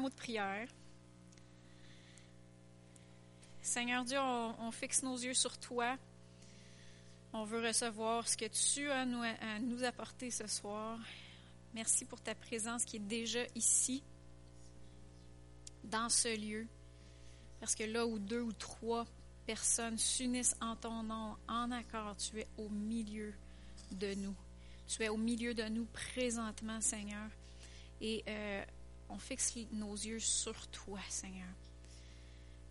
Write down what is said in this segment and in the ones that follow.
mot de prière. Seigneur Dieu, on, fixe nos yeux sur toi. On veut recevoir ce que tu as nous, à nous apporter ce soir. Merci pour ta présence qui est déjà ici, dans ce lieu. Parce que là où deux ou trois personnes s'unissent en ton nom, en accord, tu es au milieu de nous. Tu es au milieu de nous présentement, Seigneur. Et euh, on fixe nos yeux sur toi, Seigneur.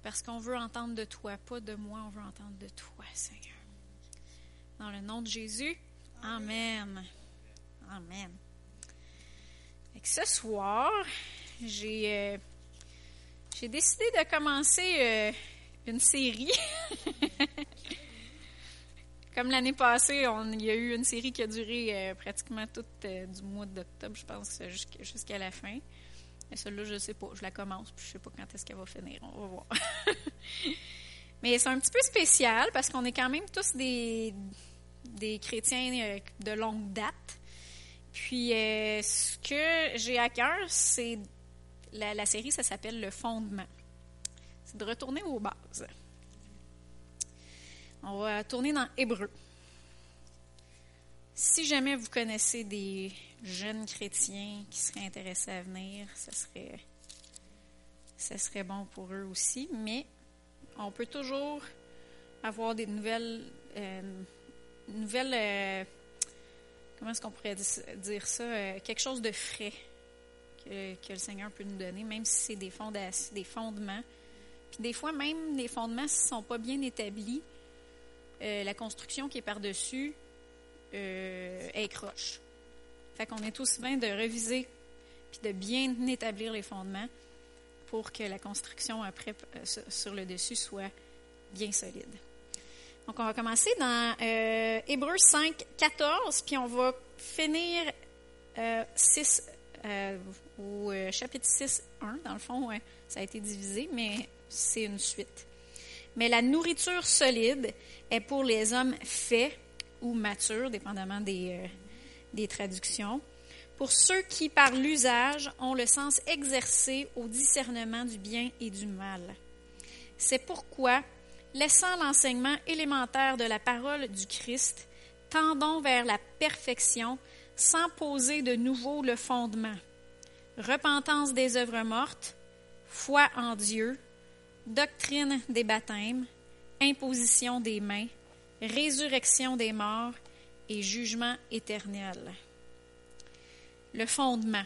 Parce qu'on veut entendre de toi, pas de moi, on veut entendre de toi, Seigneur. Dans le nom de Jésus, Amen. Amen. Et ce soir, j'ai euh, j'ai décidé de commencer euh, une série. Comme l'année passée, il y a eu une série qui a duré euh, pratiquement tout du mois d'octobre, je pense, jusqu'à la fin. Et celle-là, je ne sais pas. Je la commence, puis je ne sais pas quand est-ce qu'elle va finir. On va voir. Mais c'est un petit peu spécial parce qu'on est quand même tous des, des chrétiens euh, de longue date. Puis, ce que j'ai à cœur, c'est la, la série, ça s'appelle Le fondement. C'est de retourner aux bases. On va tourner dans Hébreu. Si jamais vous connaissez des jeunes chrétiens qui seraient intéressés à venir, ce serait, ce serait bon pour eux aussi. Mais on peut toujours avoir des nouvelles, euh, nouvelles, euh, comment est-ce qu'on pourrait dire ça, euh, quelque chose de frais que, que, le Seigneur peut nous donner, même si c'est des, des fondements. Puis des fois, même les fondements, ne sont pas bien établis, la construction qui est par-dessus euh, est croche. Fait qu'on est tous bien de reviser puis de bien établir les fondements pour que la construction après euh, sur le dessus soit bien solide. Donc, on va commencer dans euh, Hébreux 5, 14, puis on va finir 6, au chapitre 6, 1. Dans le fond, ça a été divisé, mais c'est une suite. Mais la nourriture solide est pour les hommes faits ou matures, dépendamment des, euh, des traductions, pour ceux qui, par l'usage, ont le sens exercé au discernement du bien et du mal. C'est pourquoi, laissant l'enseignement élémentaire de la parole du Christ, tendons vers la perfection sans poser de nouveau le fondement. Repentance des œuvres mortes, foi en Dieu, doctrine des baptêmes, imposition des mains, résurrection des morts et jugement éternel. Le fondement.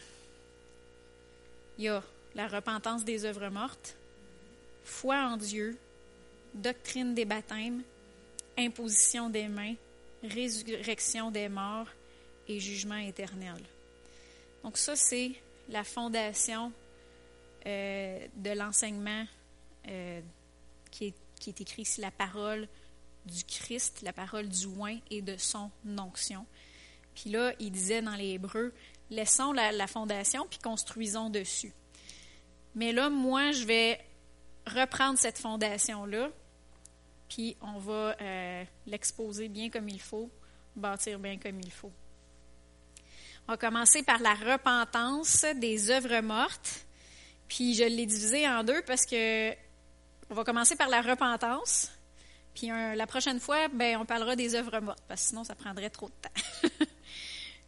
Il y a la repentance des œuvres mortes, foi en Dieu, doctrine des baptêmes, imposition des mains, résurrection des morts et jugement éternel. Donc ça, c'est la fondation euh, de l'enseignement euh, qui, est, écrit ici, la parole du Christ, la parole du oin et de son onction. Puis là, il disait dans les Hébreux, laissons la, fondation, puis construisons dessus. Mais là, moi, je vais reprendre cette fondation-là, puis on va euh, l'exposer bien comme il faut, bâtir bien comme il faut. On va commencer par la repentance des œuvres mortes. Puis je l'ai divisé en deux parce que on va commencer par la repentance. Puis la prochaine fois, ben, on parlera des œuvres mortes, parce que sinon, ça prendrait trop de temps.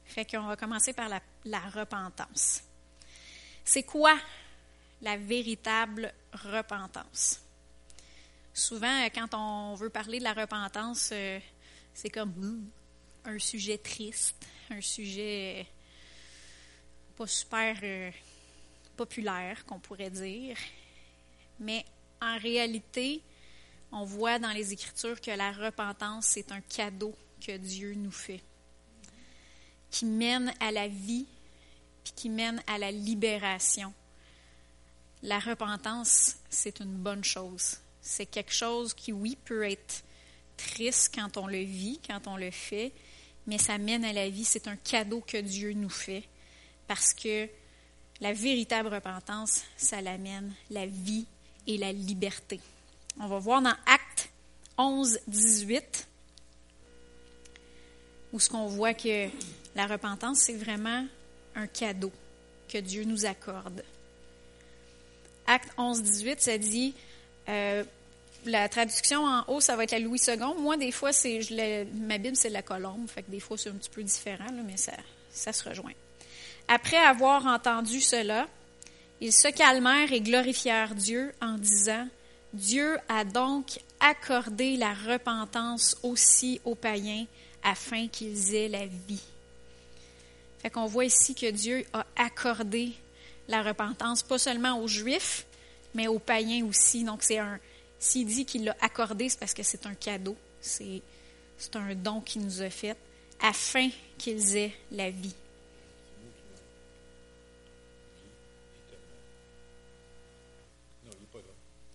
fait qu'on va commencer par la, repentance. C'est quoi la véritable repentance? Souvent, quand on veut parler de la repentance, euh, c'est comme hmm, un sujet triste, un sujet pas super euh, populaire, qu'on pourrait dire. Mais en réalité, on voit dans les Écritures que la repentance, c'est un cadeau que Dieu nous fait, qui mène à la vie, puis qui mène à la libération. La repentance, c'est une bonne chose. C'est quelque chose qui, oui, peut être triste quand on le vit, quand on le fait, mais ça mène à la vie. C'est un cadeau que Dieu nous fait parce que la véritable repentance, ça l'amène la vie et la liberté. On va voir dans Acte 11, 18, où ce qu'on voit que la repentance, c'est vraiment un cadeau que Dieu nous accorde. Acte 11, 18, ça dit, euh, la traduction en haut, ça va être la Louis II. Moi, des fois, c'est ma Bible, c'est la colombe, fait que des fois, c'est un petit peu différent, mais ça, ça se rejoint. Après avoir entendu cela, ils se calmèrent et glorifièrent Dieu en disant, Dieu a donc accordé la repentance aussi aux païens afin qu'ils aient la vie. Fait qu'on voit ici que Dieu a accordé la repentance, pas seulement aux Juifs, mais aux païens aussi. Donc, c'est un, s'il dit qu'il l'a accordé, c'est parce que c'est un cadeau, c'est, c'est un don qu'il nous a fait, afin qu'ils aient la vie.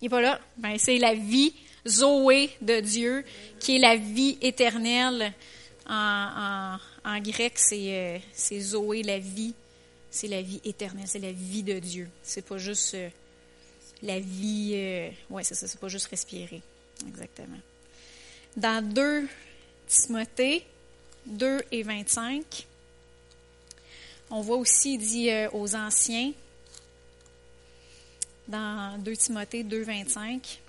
Il pas là. Ben, c'est la vie, Zoé de Dieu, qui est la vie éternelle. En, grec, c'est, euh, c'est Zoé, la vie. C'est la vie éternelle, c'est la vie de Dieu. C'est pas juste euh, la vie. Euh, oui, c'est ça, c'est pas juste respirer. Exactement. Dans 2 Timothée 2 et 25, on voit aussi, dit aux anciens, dans 2 Timothée 2, 25.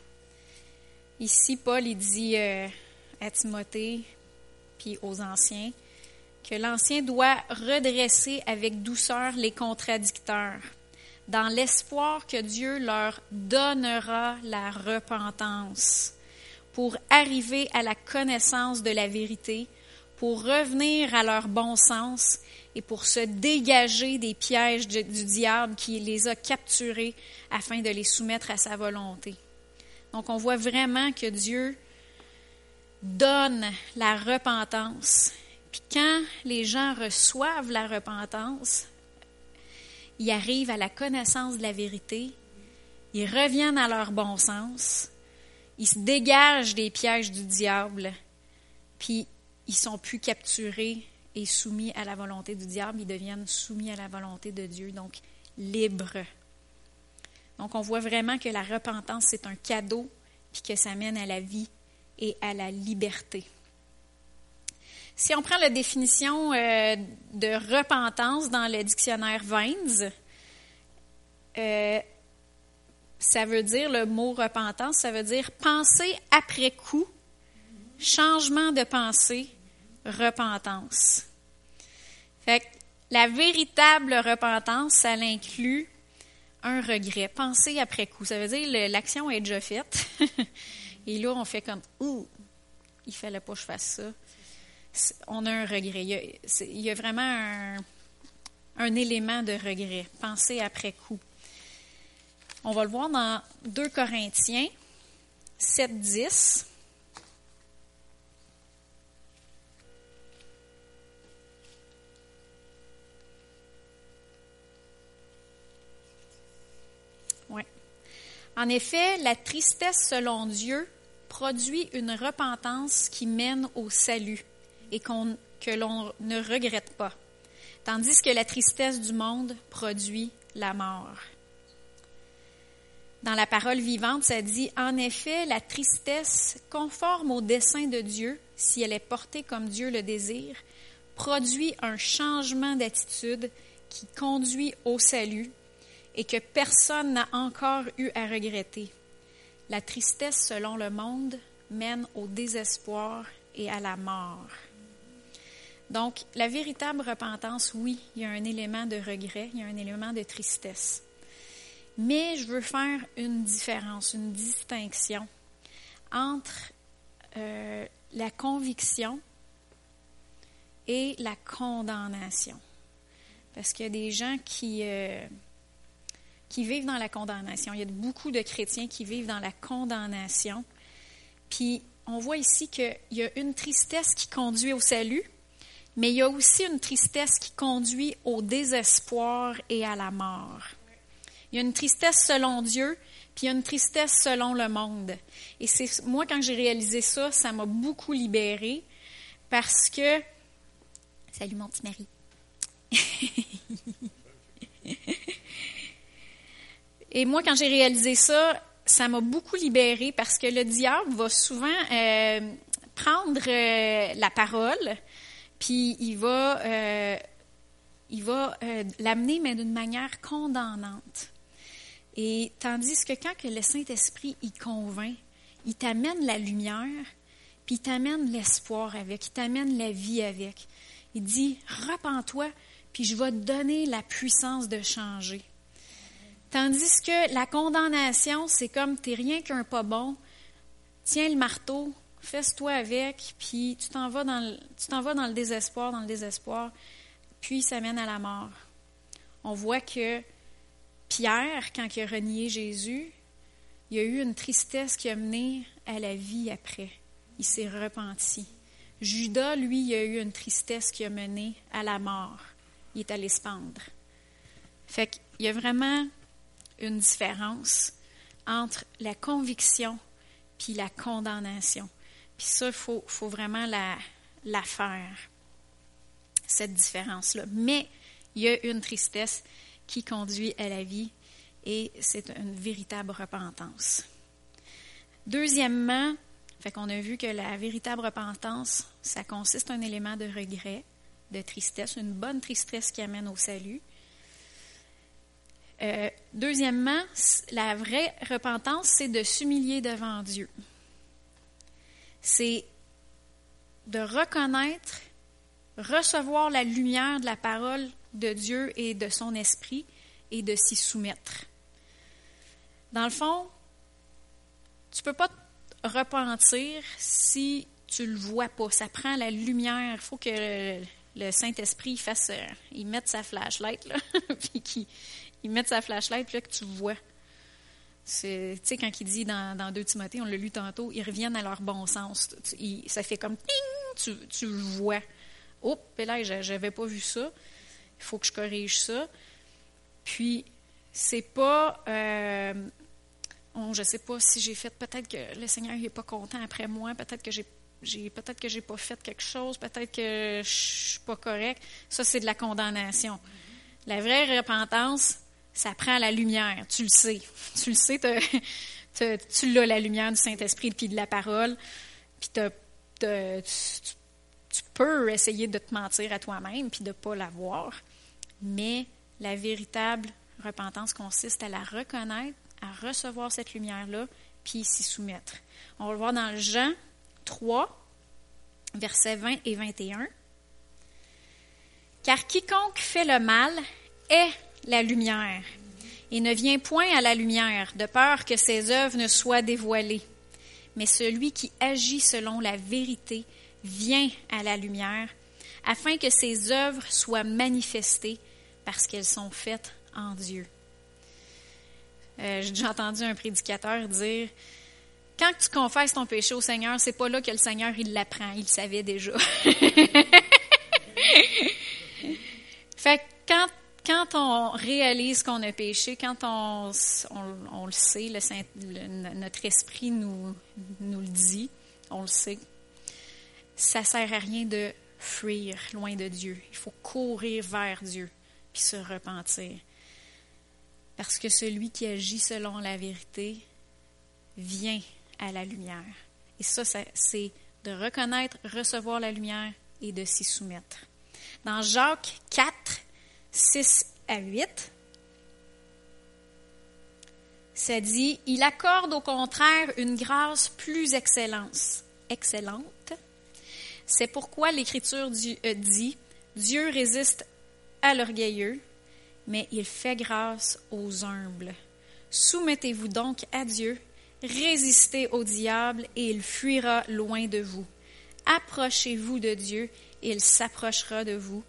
Ici, Paul, il dit euh, à Timothée, puis aux anciens, que l'ancien doit redresser avec douceur les contradicteurs, dans l'espoir que Dieu leur donnera la repentance, pour arriver à la connaissance de la vérité, pour revenir à leur bon sens et pour se dégager des pièges du diable qui les a capturés afin de les soumettre à sa volonté. Donc on voit vraiment que Dieu donne la repentance. Puis quand les gens reçoivent la repentance, ils arrivent à la connaissance de la vérité, ils reviennent à leur bon sens, ils se dégagent des pièges du diable, puis ils sont plus capturés et soumis à la volonté du diable, ils deviennent soumis à la volonté de Dieu, donc libres. Donc on voit vraiment que la repentance, c'est un cadeau, puis que ça mène à la vie et à la liberté. Si on prend la définition euh, de repentance dans le dictionnaire Vines, euh, ça veut dire, le mot repentance, ça veut dire penser après coup, changement de pensée, repentance. La véritable repentance, ça l'inclut un regret, penser après coup. Ça veut dire l'action est déjà faite. Et là, on fait comme Ouh, il fallait pas que je fasse ça. On a un regret. Il y a, vraiment un, un, élément de regret, penser après coup. On va le voir dans 2 Corinthiens 7, 10. En effet, la tristesse selon Dieu produit une repentance qui mène au salut et que l'on ne regrette pas, tandis que la tristesse du monde produit la mort. Dans la parole vivante, ça dit, en effet, la tristesse, conforme au dessein de Dieu, si elle est portée comme Dieu le désire, produit un changement d'attitude qui conduit au salut et que personne n'a encore eu à regretter. La tristesse, selon le monde, mène au désespoir et à la mort. Donc, la véritable repentance, oui, il y a un élément de regret, il y a un élément de tristesse. Mais je veux faire une différence, une distinction entre euh, la conviction et la condamnation. Parce qu'il y a des gens qui, euh, qui vivent dans la condamnation. Il y a beaucoup de chrétiens qui vivent dans la condamnation. Puis on voit ici qu'il y a une tristesse qui conduit au salut, mais il y a aussi une tristesse qui conduit au désespoir et à la mort. Il y a une tristesse selon Dieu, puis il y a une tristesse selon le monde. Et c'est moi quand j'ai réalisé ça, ça m'a beaucoup libérée parce que salut mon petit mari. Et moi, quand j'ai réalisé ça, ça m'a beaucoup libérée parce que le diable va souvent euh, prendre euh, la parole, puis il va, euh, il va l'amener, mais d'une manière condamnante. Et tandis que quand que le Saint-Esprit y convainc, il t'amène la lumière, puis il t'amène l'espoir avec, il t'amène la vie avec. Il dit, repens-toi, puis je vais te donner la puissance de changer. Tandis que la condamnation, c'est comme t'es rien qu'un pas bon, tiens le marteau, fesse-toi avec, puis tu t'en vas dans le, désespoir, dans le désespoir, puis ça mène à la mort. On voit que Pierre, quand il a renié Jésus, il y a eu une tristesse qui a mené à la vie après. Il s'est repenti. Judas, lui, il a eu une tristesse qui a mené à la mort. Il est allé se pendre. Fait qu'il y a vraiment une différence entre la conviction puis la condamnation. Puis ça, il faut, vraiment la, la faire, cette différence-là. Mais il y a une tristesse qui conduit à la vie et c'est une véritable repentance. Deuxièmement, fait qu'on a vu que la véritable repentance, ça consiste en un élément de regret, de tristesse, une bonne tristesse qui amène au salut. Euh, deuxièmement, la vraie repentance, c'est de s'humilier devant Dieu. C'est de reconnaître, recevoir la lumière de la parole de Dieu et de son esprit et de s'y soumettre. Dans le fond, tu ne peux pas te repentir si tu le vois pas. Ça prend la lumière. Il faut que le, Saint-Esprit fasse, euh, il mette sa flashlight, là, puis qu'il il mette sa flashlight, puis là, tu vois. Tu sais, quand il dit dans, dans 2 Timothée, on l'a lu tantôt, ils reviennent à leur bon sens. ça fait comme ting, tu, tu le vois. Oh, là, j'avais pas vu ça. Il faut que je corrige ça. Puis, c'est pas. Euh, je sais pas si j'ai fait. Peut-être que le Seigneur n'est pas content après moi. Peut-être que j'ai peut-être que j'ai pas fait quelque chose, peut-être que je suis pas correct. Ça, c'est de la condamnation. La vraie repentance, ça prend la lumière. Tu le sais. Tu le sais, tu l'as la lumière du Saint-Esprit puis de la parole. Puis tu, peux essayer de te mentir à toi-même puis de ne pas l'avoir. Mais la véritable repentance consiste à la reconnaître, à recevoir cette lumière-là, puis s'y soumettre. On va le voir dans Jean 3, versets 20 et 21. Car quiconque fait le mal est la lumière et ne vient point à la lumière de peur que ses œuvres ne soient dévoilées. Mais celui qui agit selon la vérité vient à la lumière afin que ses œuvres soient manifestées parce qu'elles sont faites en Dieu. Euh, J'ai déjà entendu un prédicateur dire quand tu confesses ton péché au Seigneur, c'est pas là que le Seigneur il l'apprend, il le savait déjà. on réalise qu'on a péché, quand on, le sait, notre esprit nous, le dit, on le sait, ça sert à rien de fuir loin de Dieu. Il faut courir vers Dieu puis se repentir. Parce que celui qui agit selon la vérité vient à la lumière. Et ça, c'est de reconnaître, recevoir la lumière et de s'y soumettre. Dans Jacques 4, 6 à 8, ça dit, il accorde au contraire une grâce plus excellente. excellente. C'est pourquoi l'Écriture euh, dit, Dieu résiste à l'orgueilleux, mais il fait grâce aux humbles. Soumettez-vous donc à Dieu, résistez au diable et il fuira loin de vous. Approchez-vous de Dieu et il s'approchera de vous.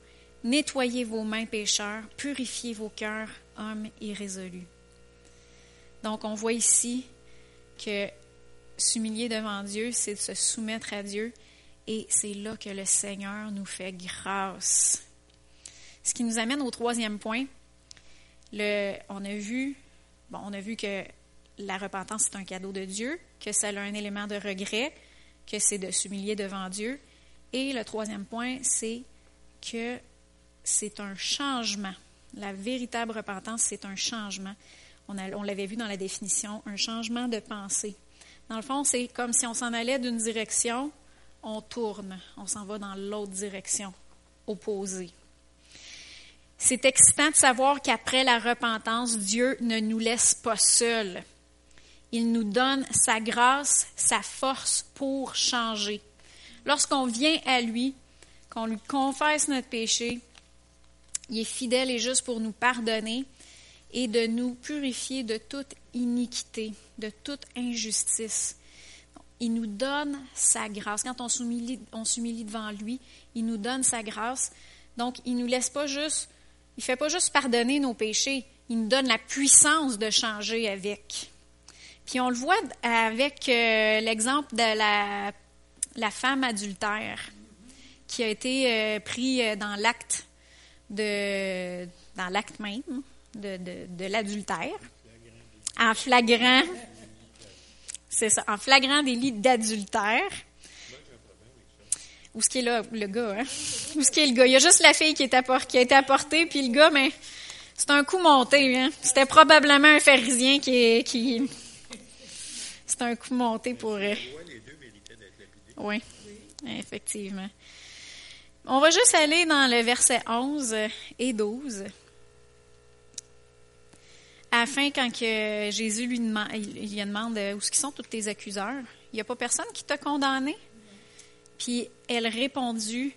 Nettoyez vos mains pécheurs, purifiez vos cœurs, hommes irrésolus. Donc on voit ici que s'humilier devant Dieu, c'est de se soumettre à Dieu et c'est là que le Seigneur nous fait grâce. Ce qui nous amène au troisième point. Le, on a vu, bon, on a vu que la repentance est un cadeau de Dieu, que ça a un élément de regret, que c'est de s'humilier devant Dieu. Et le troisième point, c'est que c'est un changement. La véritable repentance, c'est un changement. On, l'avait vu dans la définition, un changement de pensée. Dans le fond, c'est comme si on s'en allait d'une direction, on tourne, on s'en va dans l'autre direction, opposée. C'est excitant de savoir qu'après la repentance, Dieu ne nous laisse pas seuls. Il nous donne sa grâce, sa force pour changer. Lorsqu'on vient à lui, qu'on lui confesse notre péché, il est fidèle et juste pour nous pardonner et de nous purifier de toute iniquité, de toute injustice. Il nous donne sa grâce. Quand on s'humilie, devant lui, il nous donne sa grâce. Donc, il nous laisse pas juste, il fait pas juste pardonner nos péchés, il nous donne la puissance de changer avec. Puis on le voit avec euh, l'exemple de la, femme adultère qui a été euh, pris euh, dans l'acte de dans l'acte même de, de, de l'adultère en flagrant c'est ça, en flagrant délit d'adultère. Où ce qui est là, le gars, hein? Où ce qui est le gars? Il y a juste la fille qui, est qui a été apportée, puis le gars, mais c'est un coup monté, hein? C'était probablement un pharisien qui, qui, c'est un coup monté pour. Euh, oui, effectivement. On va juste aller dans le verset 11 et 12. Afin, quand que Jésus lui demande, où sont tous tes accuseurs, il n'y a pas personne qui t'a condamné? Puis elle répondit,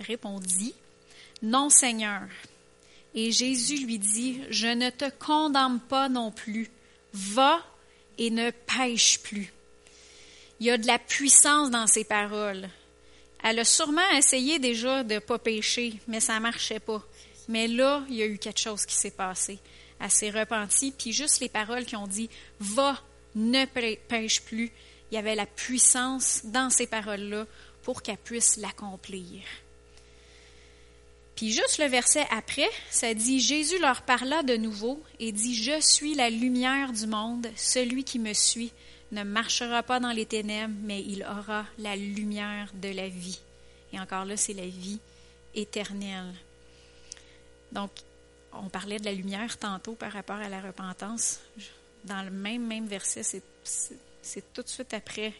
répondit, non Seigneur. Et Jésus lui dit, je ne te condamne pas non plus. Va et ne pêche plus. Il y a de la puissance dans ses paroles. Elle a sûrement essayé déjà de ne pas pécher, mais ça ne marchait pas. Mais là, il y a eu quelque chose qui s'est passé. Elle s'est repentie, puis juste les paroles qui ont dit Va, ne pêche plus. Il y avait la puissance dans ces paroles-là pour qu'elle puisse l'accomplir. Puis juste le verset après, ça dit, Jésus leur parla de nouveau et dit, Je suis la lumière du monde, celui qui me suit ne marchera pas dans les ténèbres, mais il aura la lumière de la vie. Et encore là, c'est la vie éternelle. Donc, on parlait de la lumière tantôt par rapport à la repentance. Dans le même, même verset, c'est tout de suite après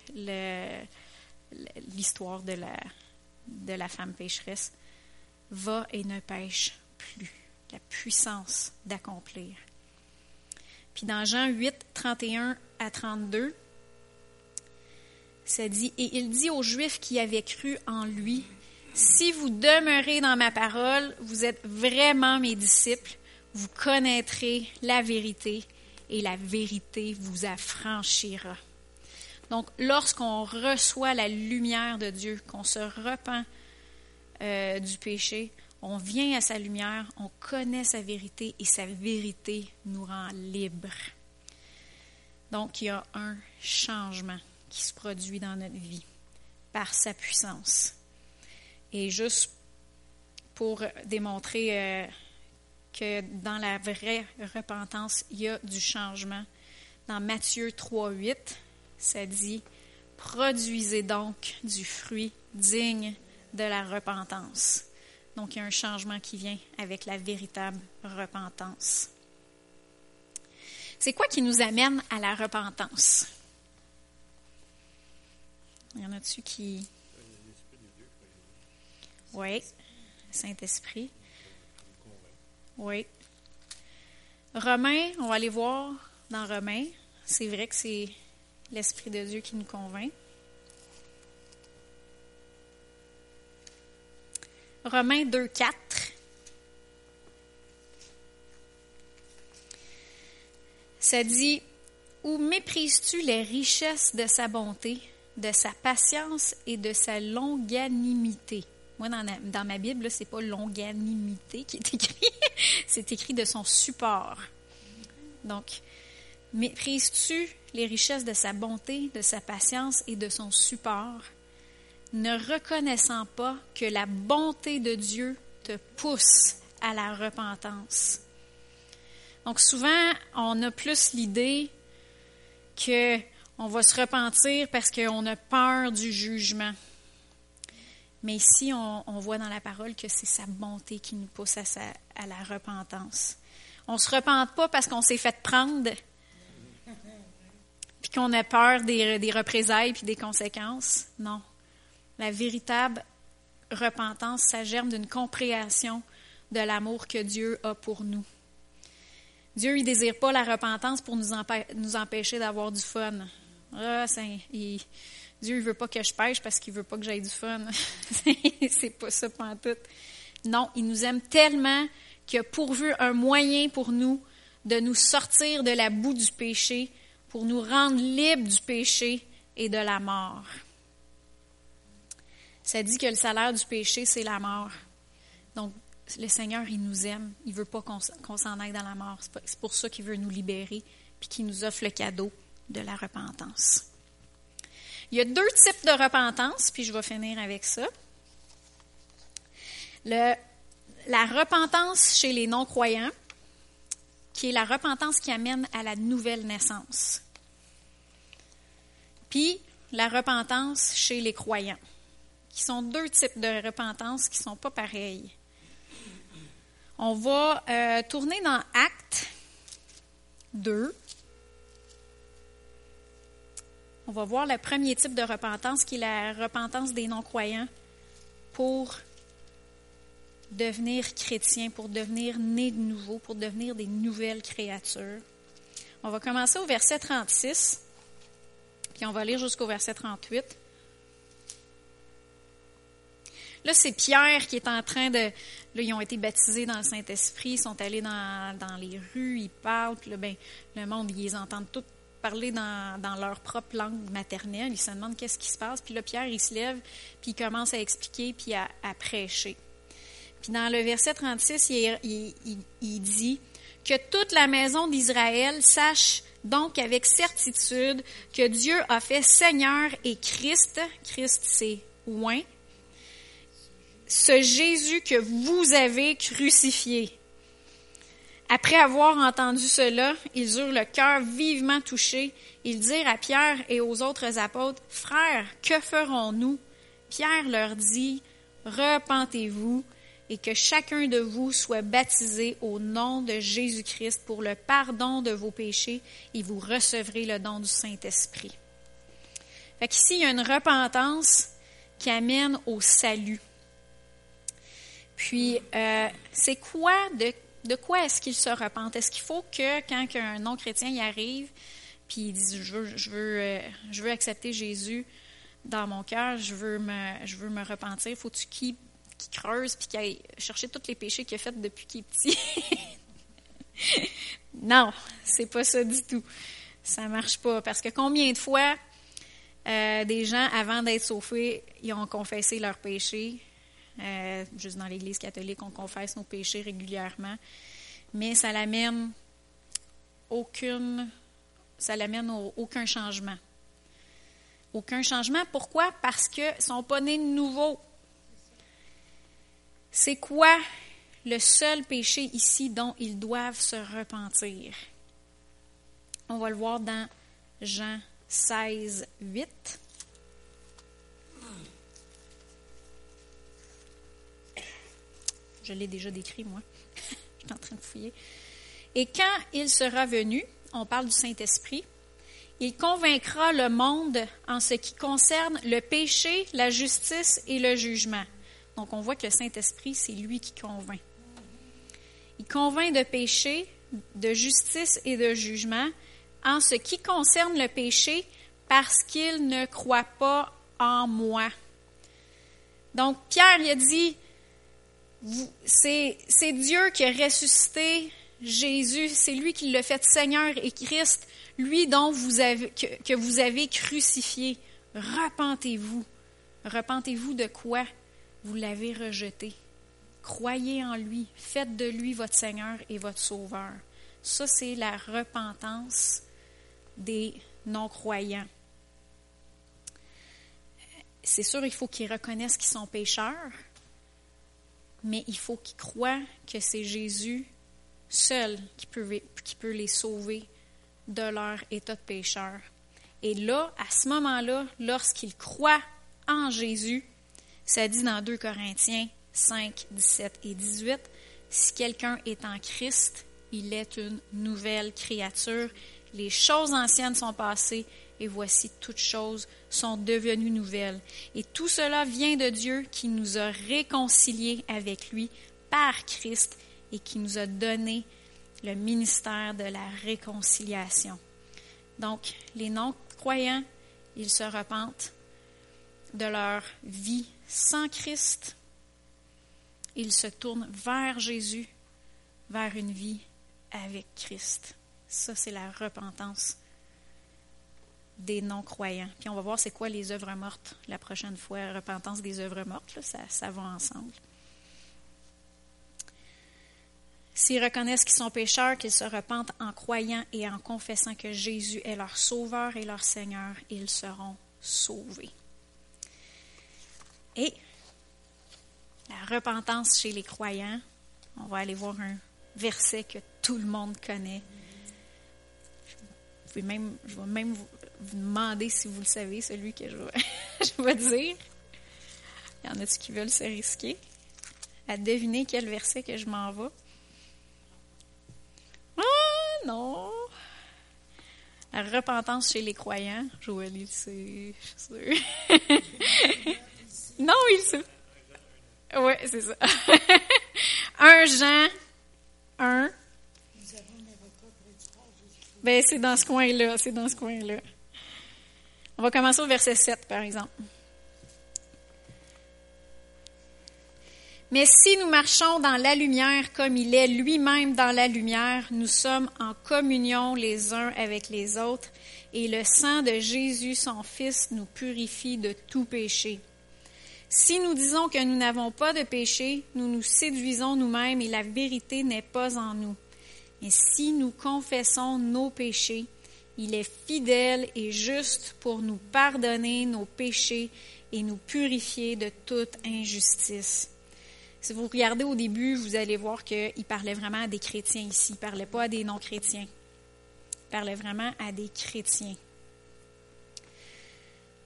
l'histoire de la, de la femme pécheresse va et ne pêche plus. La puissance d'accomplir. Puis dans Jean 8, 31 à 32, ça dit, et il dit aux Juifs qui avaient cru en lui, si vous demeurez dans ma parole, vous êtes vraiment mes disciples, vous connaîtrez la vérité et la vérité vous affranchira. Donc, lorsqu'on reçoit la lumière de Dieu, qu'on se repent euh, du péché, on vient à sa lumière, on connaît sa vérité et sa vérité nous rend libres. Donc, il y a un changement qui se produit dans notre vie par sa puissance. Et juste pour démontrer euh, que dans la vraie repentance, il y a du changement, dans Matthieu 3, 8, ça dit Produisez donc du fruit digne de la repentance. Donc, il y a un changement qui vient avec la véritable repentance. C'est quoi qui nous amène à la repentance? Il y en a-tu qui. Oui, Saint-Esprit. Oui. Romains, on va aller voir dans Romains. C'est vrai que c'est l'Esprit de Dieu qui nous convainc. Romains 2, 4. Ça dit Où méprises-tu les richesses de sa bonté, de sa patience et de sa longanimité Moi, dans, ma Bible, ce n'est pas longanimité qui est écrit, c'est écrit de son support. Donc, méprises-tu les richesses de sa bonté, de sa patience et de son support ne reconnaissant pas que la bonté de Dieu te pousse à la repentance? Donc souvent, on a plus l'idée que on va se repentir parce qu'on a peur du jugement. Mais ici, on, voit dans la parole que c'est sa bonté qui nous pousse à, la repentance. On ne se repente pas parce qu'on s'est fait prendre, puis qu'on a peur des, représailles puis des conséquences. Non, la véritable repentance, ça germe d'une compréhension de l'amour que Dieu a pour nous. Dieu, il désire pas la repentance pour nous empêcher d'avoir du fun. Ah, il, Dieu, il veut pas que je pêche parce qu'il veut pas que j'aie du fun. c'est pas ça tout. Non, il nous aime tellement qu'il a pourvu un moyen pour nous de nous sortir de la boue du péché, pour nous rendre libres du péché et de la mort. Ça dit que le salaire du péché, c'est la mort. Donc, le Seigneur, il nous aime. Il ne veut pas qu'on s'en aille dans la mort. C'est pour ça qu'il veut nous libérer, puis qu'il nous offre le cadeau de la repentance. Il y a deux types de repentance, puis je vais finir avec ça. La repentance chez les non-croyants, qui est la repentance qui amène à la nouvelle naissance. Puis la repentance chez les croyants, qui sont deux types de repentance qui ne sont pas pareils. On va euh, tourner dans Acte 2. On va voir le premier type de repentance qui est la repentance des non-croyants pour devenir chrétien, pour devenir né de nouveau, pour devenir des nouvelles créatures. On va commencer au verset 36, puis on va lire jusqu'au verset 38. Là, c'est Pierre qui est en train de... Là, ils ont été baptisés dans le Saint-Esprit, ils sont allés dans, les rues, ils parlent, ben, le monde, ils entendent tous parler dans, leur propre langue maternelle. Ils se demandent qu'est-ce qui se passe. Puis là, Pierre, il se lève, puis il commence à expliquer, puis à, prêcher. Puis dans le verset 36, il, dit que toute la maison d'Israël sache donc avec certitude que Dieu a fait Seigneur et Christ, Christ c'est oint, ce Jésus que vous avez crucifié. Après avoir entendu cela, ils eurent le cœur vivement touché. Ils dirent à Pierre et aux autres apôtres, Frères, que ferons-nous? Pierre leur dit, Repentez-vous et que chacun de vous soit baptisé au nom de Jésus-Christ pour le pardon de vos péchés et vous recevrez le don du Saint-Esprit. Fait qu'ici, il y a une repentance qui amène au salut. Puis, euh, c'est quoi, de, de quoi est-ce qu'il se repente? Est-ce qu'il faut que quand un non-chrétien y arrive, puis il dit, je veux, je veux, euh, je veux accepter Jésus dans mon cœur, je veux me, je veux me repentir, faut-tu qu'il creuse puis qu'il aille chercher tous les péchés qu'il a fait depuis qu'il est petit? non, c'est pas ça du tout. Ça marche pas. Parce que combien de fois euh, des gens, avant d'être sauvés, ils ont confessé leurs péchés, euh, juste dans l'Église catholique, on confesse nos péchés régulièrement, mais ça l'amène aucune, ça l'amène aucun changement. Aucun changement. Pourquoi? Parce qu'ils ne sont pas nés de nouveau. C'est quoi le seul péché ici dont ils doivent se repentir? On va le voir dans Jean 16, 8. Je l'ai déjà décrit, moi. Je suis en train de fouiller. Et quand il sera venu, on parle du Saint-Esprit, il convaincra le monde en ce qui concerne le péché, la justice et le jugement. Donc on voit que le Saint-Esprit, c'est lui qui convainc. Il convainc de péché, de justice et de jugement en ce qui concerne le péché parce qu'il ne croit pas en moi. Donc Pierre il a dit, c'est Dieu qui a ressuscité Jésus, c'est lui qui l'a fait Seigneur et Christ, lui dont vous avez, que, que vous avez crucifié. Repentez-vous. Repentez-vous de quoi? Vous l'avez rejeté. Croyez en lui, faites de lui votre Seigneur et votre Sauveur. Ça, c'est la repentance des non-croyants. C'est sûr, il faut qu'ils reconnaissent qu'ils sont pécheurs, mais il faut qu'ils croient que c'est Jésus seul qui peut, les sauver de leur état de pécheur. Et là, à ce moment-là, lorsqu'ils croient en Jésus, ça dit dans 2 Corinthiens 5, 17 et 18, si quelqu'un est en Christ, il est une nouvelle créature. Les choses anciennes sont passées et voici toutes choses sont devenues nouvelles. Et tout cela vient de Dieu qui nous a réconciliés avec lui par Christ et qui nous a donné le ministère de la réconciliation. Donc, les non-croyants, ils se repentent de leur vie sans Christ. Ils se tournent vers Jésus, vers une vie avec Christ. Ça, c'est la repentance des non-croyants. Puis on va voir c'est quoi les œuvres mortes la prochaine fois. Repentance des œuvres mortes, ça, ça va ensemble. S'ils reconnaissent qu'ils sont pécheurs, qu'ils se repentent en croyant et en confessant que Jésus est leur Sauveur et leur Seigneur, ils seront sauvés. Et la repentance chez les croyants, on va aller voir un verset que tout le monde connaît. Je vais même, je vais même vous, demander si vous le savez, celui que je vais, dire. Il y en a-tu qui veulent se risquer à deviner quel verset que je m'en vais? Ah, non! La repentance chez les croyants. Joël, il sait, je suis sûr. non, il sait. Oui, c'est ça. un Jean, un. Ben, c'est dans ce coin-là, c'est dans ce coin-là. On va commencer au verset 7, par exemple. Mais si nous marchons dans la lumière comme il est lui-même dans la lumière, nous sommes en communion les uns avec les autres, et le sang de Jésus, son Fils, nous purifie de tout péché. Si nous disons que nous n'avons pas de péché, nous nous séduisons nous-mêmes et la vérité n'est pas en nous. Et si nous confessons nos péchés, il est fidèle et juste pour nous pardonner nos péchés et nous purifier de toute injustice. Si vous regardez au début, vous allez voir qu'il parlait vraiment à des chrétiens ici. Il ne parlait pas à des non-chrétiens. Il parlait vraiment à des chrétiens.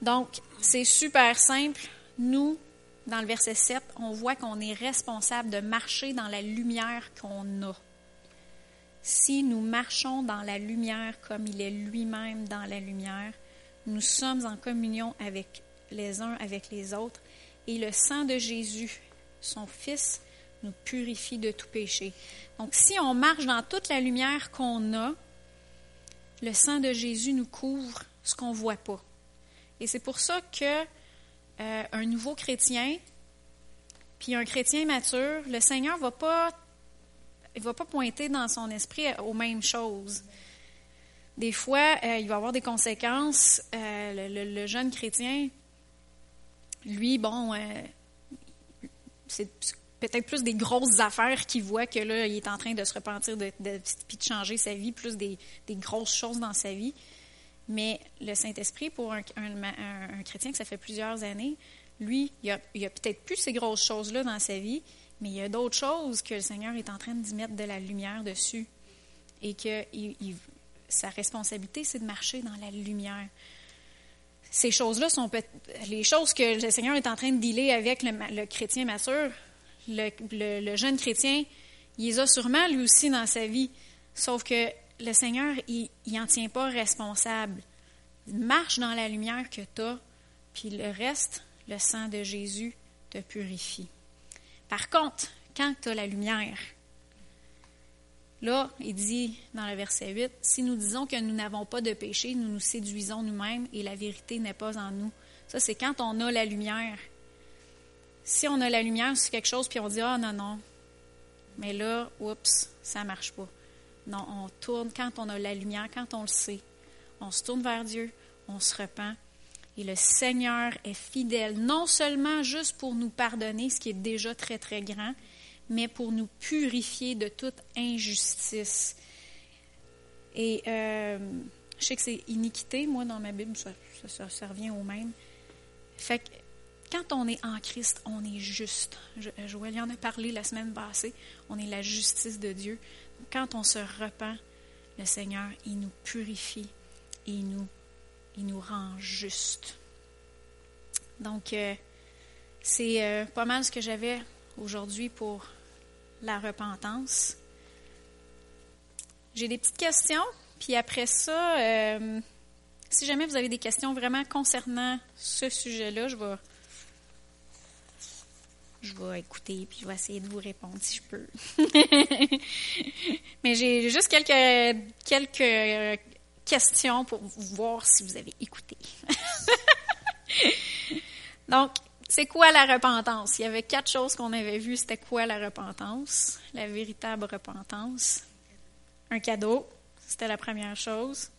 Donc, c'est super simple. Nous, dans le verset 7, on voit qu'on est responsable de marcher dans la lumière qu'on a. Si nous marchons dans la lumière comme il est lui-même dans la lumière, nous sommes en communion avec les uns avec les autres et le sang de Jésus son Fils nous purifie de tout péché. Donc, si on marche dans toute la lumière qu'on a, le sang de Jésus nous couvre ce qu'on ne voit pas. Et c'est pour ça que euh, un nouveau chrétien, puis un chrétien mature, le Seigneur va pas, il va pas pointer dans son esprit aux mêmes choses. Des fois, euh, il va avoir des conséquences. Euh, le, jeune chrétien, lui, bon, c'est peut-être plus des grosses affaires qu'il voit que là, il est en train de se repentir de, de, puis de changer sa vie, plus des, grosses choses dans sa vie. Mais le Saint-Esprit, pour un, chrétien que ça fait plusieurs années, lui, il n'y a, peut-être plus ces grosses choses-là dans sa vie, mais il y a d'autres choses que le Seigneur est en train d'y mettre de la lumière dessus. Et que sa responsabilité, c'est de marcher dans la lumière ces choses-là sont les choses que le Seigneur est en train de dealer avec le, chrétien mature. Le, jeune chrétien, il les a sûrement lui aussi dans sa vie. Sauf que le Seigneur, il n'en tient pas responsable. marche dans la lumière que tu as, puis le reste, le sang de Jésus te purifie. Par contre, quand tu as la lumière, Là, il dit dans le verset 8, Si nous disons que nous n'avons pas de péché, nous nous séduisons nous-mêmes et la vérité n'est pas en nous. Ça, c'est quand on a la lumière. Si on a la lumière sur quelque chose, puis on dit, ah non, non. Mais là, oups, ça ne marche pas. Non, on tourne quand on a la lumière, quand on le sait. On se tourne vers Dieu, on se repent. Et le Seigneur est fidèle, non seulement juste pour nous pardonner, ce qui est déjà très, très grand, mais pour nous purifier de toute injustice. Et euh, je sais que c'est iniquité, moi, dans ma Bible, ça, revient au même. Fait que quand on est en Christ, on est juste. Joël y en a parlé la semaine passée. On est la justice de Dieu. Quand on se repent, le Seigneur, il nous purifie et il nous, il nous rend juste. Donc, euh, c'est euh, pas mal ce que j'avais aujourd'hui pour la repentance. J'ai des petites questions, puis après ça, euh, si jamais vous avez des questions vraiment concernant ce sujet-là, je vais je vais écouter puis je vais essayer de vous répondre si je peux. Mais j'ai juste quelques, quelques questions pour voir si vous avez écouté. Donc, c'est quoi la repentance? Il y avait quatre choses qu'on avait vues. C'était quoi la repentance? La véritable repentance. Un cadeau, c'était la première chose.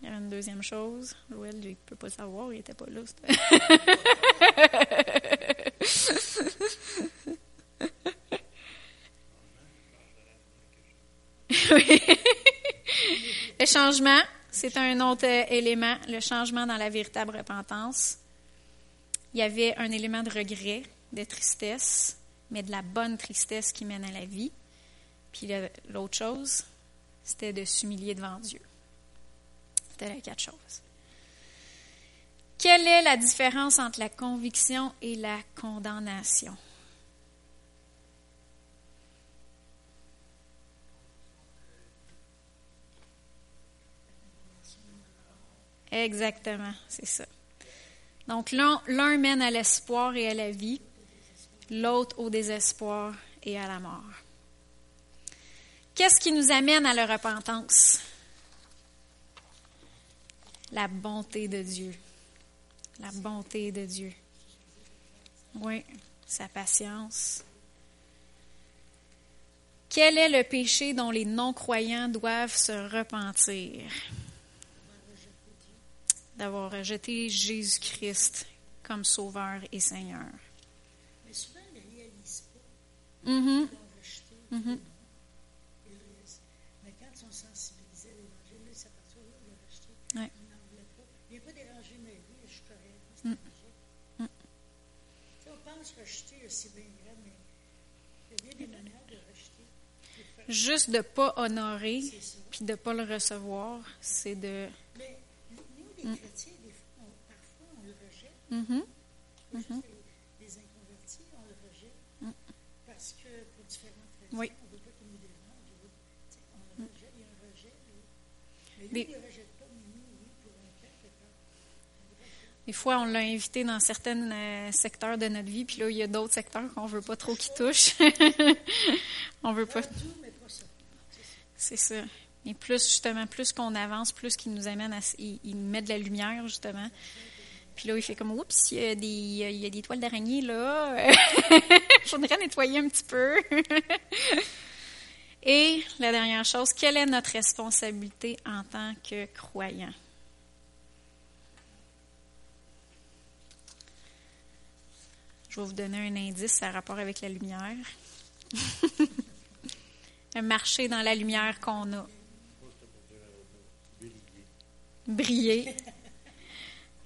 Il y avait une deuxième chose. Joël, il ne peut pas savoir, il n'était pas là. Le changement, c'est un autre élément, le changement dans la véritable repentance. Il y avait un élément de regret, de tristesse, mais de la bonne tristesse qui mène à la vie. Puis l'autre chose, c'était de s'humilier devant Dieu. C'était les quatre choses. Quelle est la différence entre la conviction et la condamnation? Exactement, c'est ça. Donc l'un mène à l'espoir et à la vie, l'autre au désespoir et à la mort. Qu'est-ce qui nous amène à la repentance? La bonté de Dieu. La bonté de Dieu. Oui, sa patience. Quel est le péché dont les non-croyants doivent se repentir? D'avoir rejeté Jésus-Christ comme Sauveur et Seigneur. Mais souvent, ils ne réalisent pas. Mm -hmm. Ils mm -hmm. Mais quand ils sont sensibilisés à l'Évangile, ils s'aperçoivent qu'ils l'ont rejeté. Ouais. Ils n'en voulaient pas. Il n'a pas dérangé ma vie, je suis correct. Mm. Mm. On pense rejeter, c'est bien grave, mais il y a bien des manières de rejeter. Juste de ne pas honorer, puis de ne pas le recevoir, c'est de... Mais les Mm. chrétiens, des fois, on, parfois, on le rejette. Mm -hmm. Pas juste les, les inconvertis, on le rejette. Parce que, pour différentes raisons, Oui. on ne veut pas qu'il nous dérange. On le rejette, il y a un rejet. Mais lui, il ne le rejette pas, mais nous, oui, pour un temps, part. Des fois, on l'a invité dans certains euh, secteurs de notre vie, puis là, il y a d'autres secteurs qu'on veut pas trop qu'il touche. on veut pas. C'est ça. Mais plus, justement, plus qu'on avance, plus qu'il nous amène à. Il, il met de la lumière, justement. Puis là, il fait comme, oups, il y a des, il y a des toiles d'araignée, là. Je voudrais nettoyer un petit peu. Et la dernière chose, quelle est notre responsabilité en tant que croyant? Je vais vous donner un indice, a rapport avec la lumière. un marché dans la lumière qu'on a. Briller.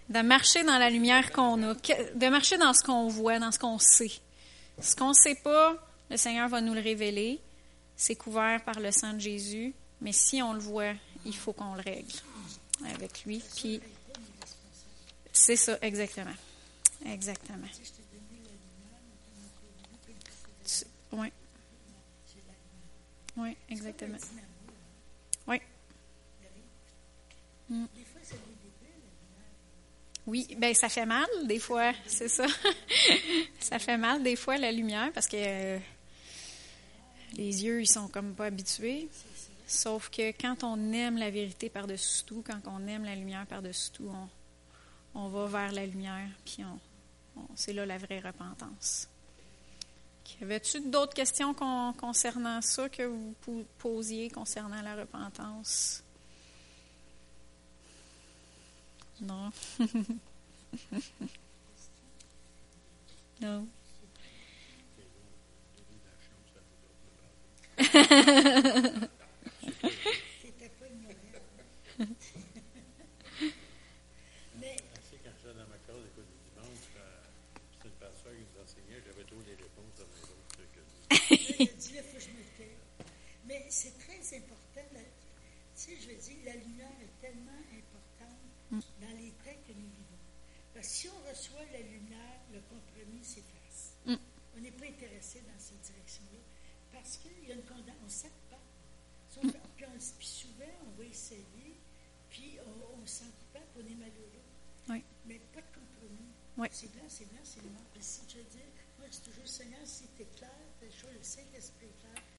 De marcher dans la lumière qu'on a. De marcher dans ce qu'on voit, dans ce qu'on sait. Ce qu'on ne sait pas, le Seigneur va nous le révéler. C'est couvert par le sang de Jésus. Mais si on le voit, il faut qu'on le règle avec lui. Puis, c'est ça, exactement. Exactement. Oui. Oui, exactement. Oui. Oui, ben ça fait mal des fois, c'est ça. ça fait mal des fois la lumière parce que euh, les yeux ils sont comme pas habitués. Sauf que quand on aime la vérité par-dessus tout, quand on aime la lumière par-dessus tout, on, on va vers la lumière, puis on, c'est là la vraie repentance. Y avait-tu d'autres questions con- concernant ça que vous posiez concernant la repentance? Tais. Mais c'est très important. tu sais, je la lumière est tellement importante dans les temps que nous vivons. Parce que si on reçoit la lumière, le compromis s'efface. Mm. On n'est pas intéressé dans cette direction-là. Parce qu'il y a une condamnation. On ne sait pas. Fait- puis, on- puis souvent, on va essayer, puis on, on se sent coupable, on est malheureux. Oui. Mais pas de compromis. Oui. C'est blanc, c'est blanc, c'est noir. Mais si tu veux dire, moi, je dis toujours, Seigneur, si tu es clair, le Saint-Esprit est clair,